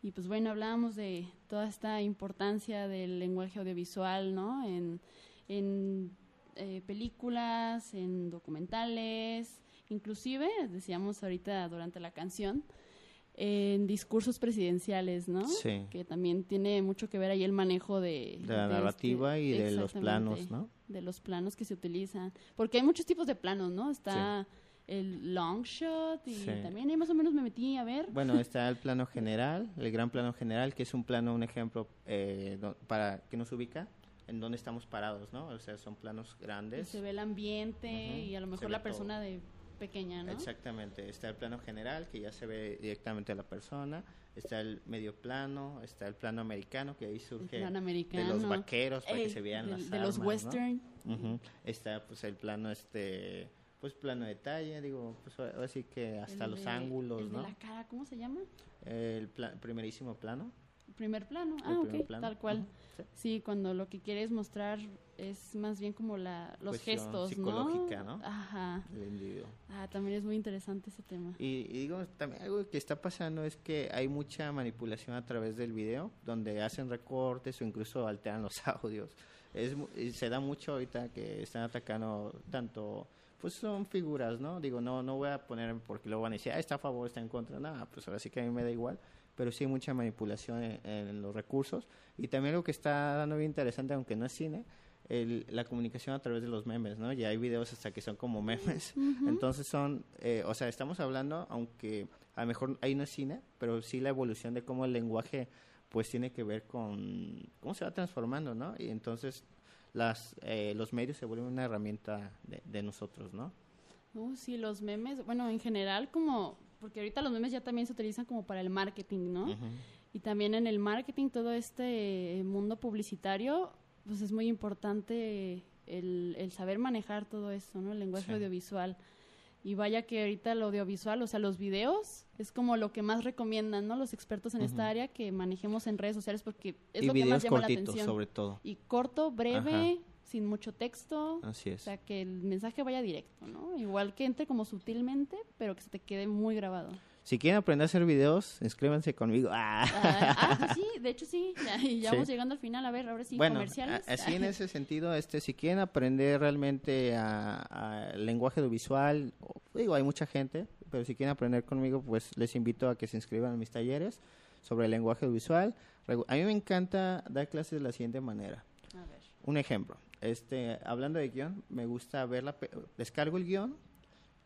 Y pues bueno, hablábamos de toda esta importancia del lenguaje audiovisual, ¿no? En, en eh, películas, en documentales, inclusive, decíamos ahorita durante la canción, en discursos presidenciales, ¿no? Sí. Que también tiene mucho que ver ahí el manejo de... De la de narrativa este- y de los planos, ¿no? De los planos que se utilizan. Porque hay muchos tipos de planos, ¿no? Está el long shot y Sí. también ahí más o menos me metí a ver. Bueno, está el plano general, el gran plano general, que es un plano, un ejemplo eh, para que nos ubica en dónde estamos parados, ¿no? O sea, son planos y grandes. se ve el ambiente y a lo mejor la persona de pequeña, ¿no? Exactamente, está el plano general que ya se ve directamente a la persona, está el medio plano, está el plano americano que ahí surge plano de los vaqueros para Ey, que se vean de, las de los armas, ¿no? western. Ujú. Está pues el plano este pues plano de detalle, digo, pues ahora sí que hasta el los de- ángulos, el ¿no? de la cara, ¿cómo se llama? El pla- primerísimo plano. Primer plano. Ah, primer ok, plano. tal cual. Sí. Sí, cuando lo que quieres mostrar es más bien como la, los Cuestión gestos, psicológica, ¿no? Ajá. El individuo. Ah, también es muy interesante ese tema. Y, y digo, también algo que está pasando es que hay mucha manipulación a través del video, donde hacen recortes o incluso alteran los audios. Es, mu- y se da mucho ahorita que están atacando tanto, pues son figuras, ¿no? Digo, no no voy a poner porque luego van a decir, ah, está a favor, está en contra. Nada, pues ahora sí que a mí me da igual. Pero sí hay mucha manipulación en, en los recursos. Y también lo que está dando bien interesante, aunque no es cine, el- la comunicación a través de los memes, ¿no? Ya hay videos hasta que son como memes. Entonces son, eh, o sea, estamos hablando, aunque a lo mejor ahí no es cine, pero sí la evolución de cómo el lenguaje pues tiene que ver con cómo se va transformando, ¿no? Y entonces las, eh, los medios se vuelven una herramienta de, de nosotros, ¿no? Uh, sí, los memes, bueno, en general como, porque ahorita los memes ya también se utilizan como para el marketing, ¿no? Ujú. Y también en el marketing, todo este mundo publicitario, pues es muy importante el, el saber manejar todo esto, ¿no? El lenguaje Sí. audiovisual. Y vaya que ahorita el audiovisual, o sea, los videos, es como lo que más recomiendan, ¿no? Los expertos en esta Ujú. área que manejemos en redes sociales porque es y lo que más llama la atención. sobre todo. Y corto, breve, sin mucho texto. Así O es. sea, que el mensaje vaya directo, ¿no? Igual que entre como sutilmente, pero que se te quede muy grabado. Si quieren aprender a hacer videos, inscríbanse conmigo. Ah. Ah, ah, pues sí, de hecho sí, ya, ya Sí. vamos llegando al final. A ver, ahora sí, bueno, comerciales. así en ese sentido, este, si quieren aprender realmente a, a lenguaje audiovisual, o- digo, hay mucha gente, pero si quieren aprender conmigo, pues les invito a que se inscriban a mis talleres sobre el lenguaje audiovisual. A mí me encanta dar clases de la siguiente manera. A ver. Un ejemplo, este, hablando de guion, me gusta ver la, descargo el guion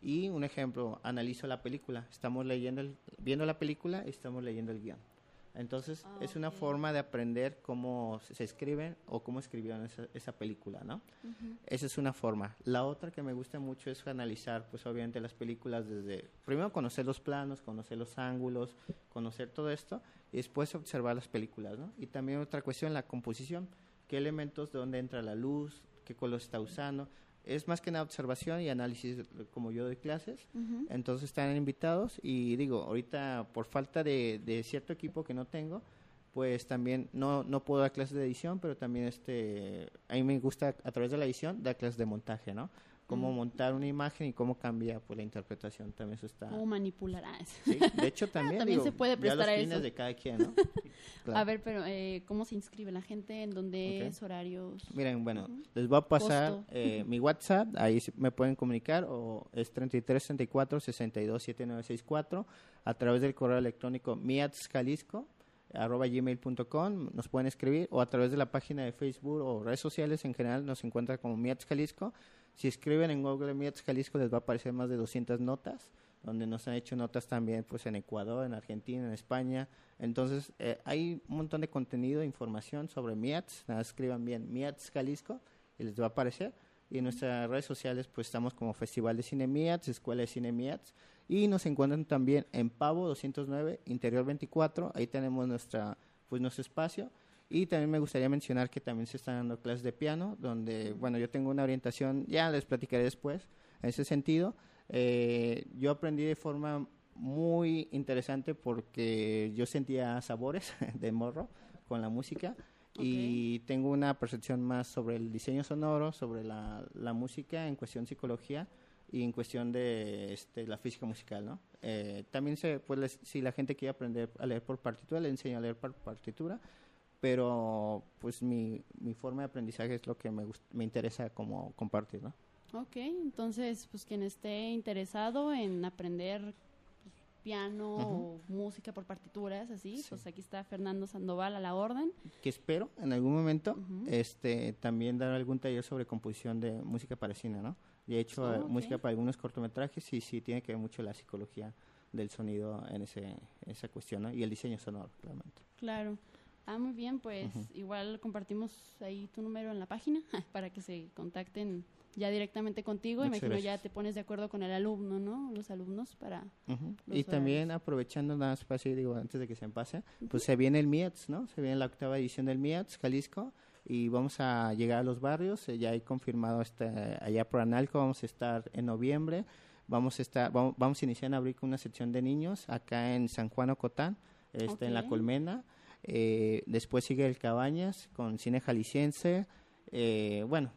y un ejemplo, analizo la película. Estamos leyendo, el- viendo la película, estamos leyendo el guion. Entonces, Ah, es una forma de aprender cómo se escriben o cómo escribieron esa, esa película, ¿no? Esa es una forma. La otra que me gusta mucho es analizar, pues obviamente las películas desde, primero conocer los planos, conocer los ángulos, conocer todo esto, y después observar las películas, ¿no? Y también otra cuestión, la composición, qué elementos, de dónde entra la luz, qué color está usando. Es más que nada observación y análisis, como yo doy clases. Ujú. Entonces están invitados y digo, ahorita por falta de, de cierto equipo que no tengo, pues también no, no puedo dar clases de edición, pero también este, a mí me gusta a través de la edición dar clases de montaje, ¿no? Cómo Mm. montar una imagen y cómo cambia pues, la interpretación, también eso está... ¿Cómo manipular? Ah, Sí, de hecho también, También digo, se puede ya prestar los a eso. de cada quien, ¿no? Claro. A ver, pero eh, ¿cómo se inscribe la gente? ¿En dónde es? ¿Horarios? Miren, bueno, les voy a pasar eh, mi WhatsApp, ahí me pueden comunicar, o es 33 64 62 7964, a través del correo electrónico miatsjalisco arroba gmail.com, nos pueden escribir, o a través de la página de Facebook o redes sociales en general nos encuentra como Miats Jalisco. Si escriben en Google Miats Jalisco les va a aparecer más de 200 notas donde nos han hecho notas también pues en Ecuador, en Argentina, en España. Entonces eh, hay un montón de contenido, información sobre MIATS, nada, escriban bien MIATS Jalisco y les va a aparecer. Y en nuestras redes sociales pues estamos como Festival de Cine MIATS, Escuela de Cine MIATS y nos encuentran también en Pavo 209, Interior 24, ahí tenemos nuestra pues nuestro espacio. Y también me gustaría mencionar que también se están dando clases de piano, donde, bueno, yo tengo una orientación, ya les platicaré después, en ese sentido. Eh, yo aprendí de forma muy interesante porque yo sentía sabores de morro con la música y tengo una percepción más sobre el diseño sonoro, sobre la, la música en cuestión psicología y en cuestión de este, la física musical, ¿no? Eh, también se, pues, si la gente quiere aprender a leer por partitura, le enseño a leer por partitura, pero pues mi, mi forma de aprendizaje es lo que me, me interesa como compartir, ¿no? Ok, entonces, pues quien esté interesado en aprender pues, piano o música por partituras, así, pues aquí está Fernando Sandoval a la orden. Que espero en algún momento este también dar algún taller sobre composición de música para cine, ¿no? Y he hecho eh, música para algunos cortometrajes y sí tiene que ver mucho la psicología del sonido en, ese, esa cuestión, ¿no? Y el diseño sonoro, claramente. Claro. Ah, muy bien, pues igual compartimos ahí tu número en la página para que se contacten ya directamente contigo. Imagino ya te pones de acuerdo con el alumno, ¿no? Los alumnos para... y también aprovechando nada más, digo, antes de que se me pase, pues se viene el MIATS, ¿no? Se viene la octava edición del MIATS, Jalisco, y vamos a llegar a los barrios. Eh, ya hay confirmado este, allá por Analco, vamos a estar en noviembre. Vamos a, estar, vamos, vamos a iniciar en abril con una sección de niños acá en San Juan Ocotán, este, en La Colmena. Eh, después sigue el Cabañas con cine jalisciense. Eh, bueno,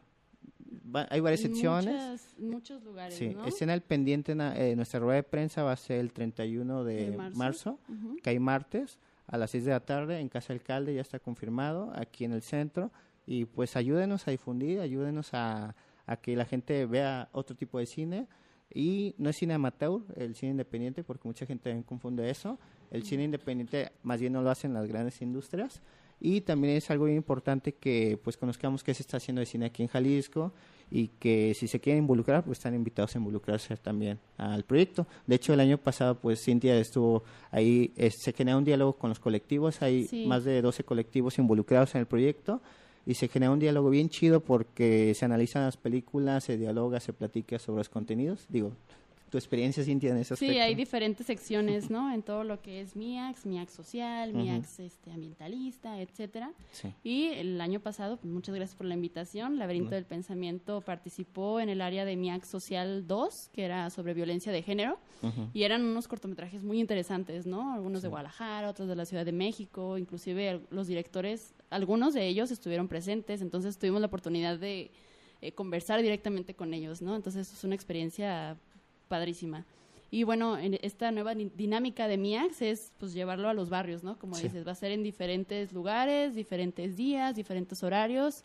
hay varias secciones. muchos lugares. Sí, escena el pendiente, eh, nuestra rueda de prensa va a ser el 31 de, marzo, que hay martes a las 6 de la tarde en Casa Alcalde, ya está confirmado, aquí en el centro. Y pues ayúdenos a difundir, ayúdenos a, a que la gente vea otro tipo de cine. Y no es cine amateur, el cine independiente, porque mucha gente también confunde eso. El cine independiente más bien no lo hacen las grandes industrias. Y también es algo importante que pues conozcamos qué se está haciendo de cine aquí en Jalisco y que si se quieren involucrar, pues están invitados a involucrarse también al proyecto. De hecho, el año pasado, pues Cintia estuvo ahí, se generó un diálogo con los colectivos, hay más de 12 colectivos involucrados en el proyecto y se genera un diálogo bien chido porque se analizan las películas, se dialoga, se platica sobre los contenidos. Digo, tu experiencia, Cintia, en ese aspecto. Sí, hay diferentes secciones, ¿no? En todo lo que es MIAX, MIAX social, MIAX este, ambientalista, etcétera. Y el año pasado, pues, muchas gracias por la invitación, Laberinto del Pensamiento participó en el área de MIAX social 2, que era sobre violencia de género, y eran unos cortometrajes muy interesantes, ¿no? Algunos de Guadalajara, otros de la Ciudad de México, inclusive los directores, algunos de ellos estuvieron presentes, entonces tuvimos la oportunidad de... Eh, conversar directamente con ellos, ¿no? Entonces es una experiencia padrísima. Y bueno, en esta nueva dinámica de MIAX es pues llevarlo a los barrios, ¿no? Como dices, va a ser en diferentes lugares, diferentes días, diferentes horarios.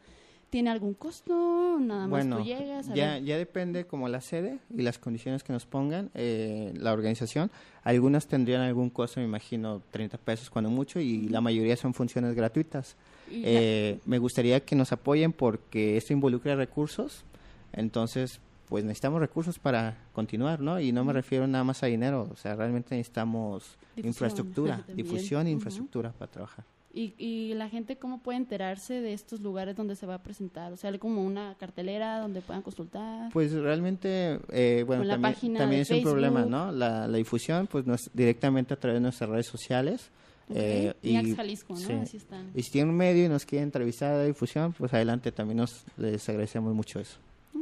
¿Tiene algún costo? Nada más tú llegas. ya, ya depende como la sede y las condiciones que nos pongan eh, la organización. Algunas tendrían algún costo, me imagino, 30 pesos cuando mucho, y la mayoría son funciones gratuitas. Eh, me gustaría que nos apoyen porque esto involucra recursos. Entonces, pues necesitamos recursos para continuar, ¿no? Y no me refiero nada más a dinero, o sea, realmente necesitamos infraestructura, difusión e infraestructura para trabajar. ¿Y, ¿Y la gente cómo puede enterarse de estos lugares donde se va a presentar? O sea, ¿hay como una cartelera donde puedan consultar? Pues realmente, eh, bueno, también, también es un problema, ¿no? La, la difusión, pues no es directamente a través de nuestras redes sociales. Eh, y, Jalisco, ¿no? Así están. y si tienen un medio y nos quieren entrevistar a difusión, pues adelante, también nos les agradecemos mucho eso.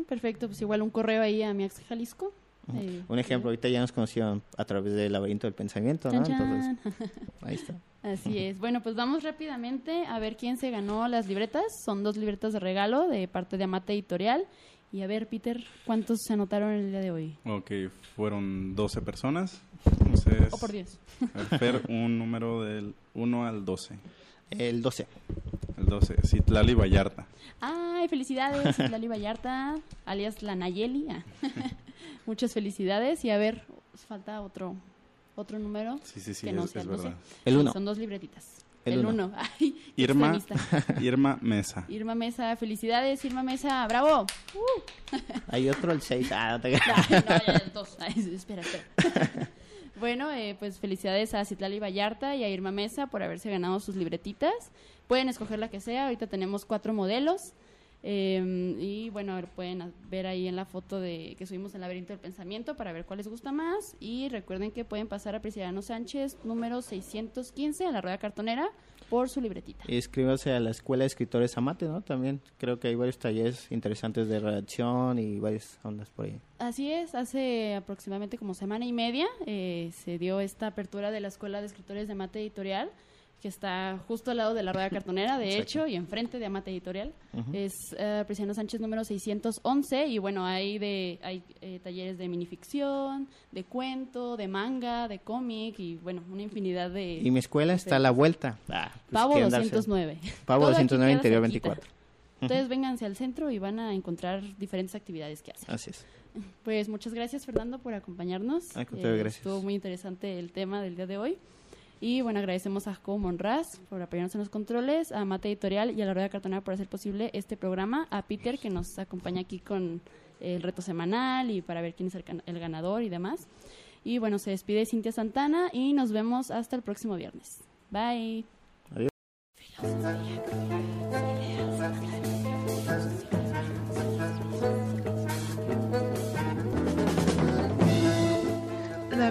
Perfecto, pues igual un correo ahí a mi ex Jalisco. Eh, un ejemplo, ahorita ya nos conocieron a través del laberinto del pensamiento, ¿no? Entonces, ahí está. Así es. Bueno, pues vamos rápidamente a ver quién se ganó las libretas. Son dos libretas de regalo de parte de Amate Editorial. Y a ver, Peter, ¿cuántos se anotaron el día de hoy? Ok, fueron 12 personas. Entonces, oh, por 10. Fer, un número del 1 al 12. El 12. El 12, Citlali Vallarta. Ay, felicidades, Citlali Vallarta, alias la Nayeli. Muchas felicidades y a ver, falta otro otro número. Sí, sí, sí, es, verdad. El 1. Son dos libretitas. El El uno. uno. Ay, qué Irma, extremista. Irma Mesa. Irma Mesa, felicidades, Irma Mesa, bravo. Hay otro, el 6. Ah, no te no, ya, ya, dos. Ay, espera, espera. Bueno, eh, pues felicidades a Citlali Vallarta y a Irma Mesa por haberse ganado sus libretitas. Pueden escoger la que sea, ahorita tenemos cuatro modelos. Eh, y bueno, pueden ver ahí en la foto de que subimos en Laberinto del Pensamiento para ver cuál les gusta más. Y recuerden que pueden pasar a Prisciliano Sánchez, número 615, en la rueda cartonera, por su libretita. Y escríbase a la Escuela de Escritores Amate, ¿no? También creo que hay varios talleres interesantes de redacción y varias ondas por ahí. Así es, hace aproximadamente como semana y media eh, se dio esta apertura de la Escuela de Escritores de Amate Editorial, que está justo al lado de la rueda cartonera, de Exacto. hecho, y enfrente de Amate Editorial. Es eh, Prisciliano Sánchez número 611 y bueno, hay, de, hay eh, talleres de minificción, de cuento, de manga, de cómic y bueno, una infinidad de... Y mi escuela está a la vuelta. Ah, pues, Pavo quieren darse- 209. Pavo Todo aquí 209, queda interior cerquita. 24. Ustedes vénganse al centro y van a encontrar diferentes actividades que hacen. Así es. Pues muchas gracias Fernando por acompañarnos. Al contrario, gracias. Estuvo muy interesante el tema del día de hoy. Y bueno, agradecemos a Jacobo Monraz por apoyarnos en los controles, a Mate Editorial y a la Rueda Cartonera por hacer posible este programa, a Peter que nos acompaña aquí con el reto semanal y para ver quién es el, el ganador y demás. Y bueno, se despide Cintia Santana y nos vemos hasta el próximo viernes. Bye.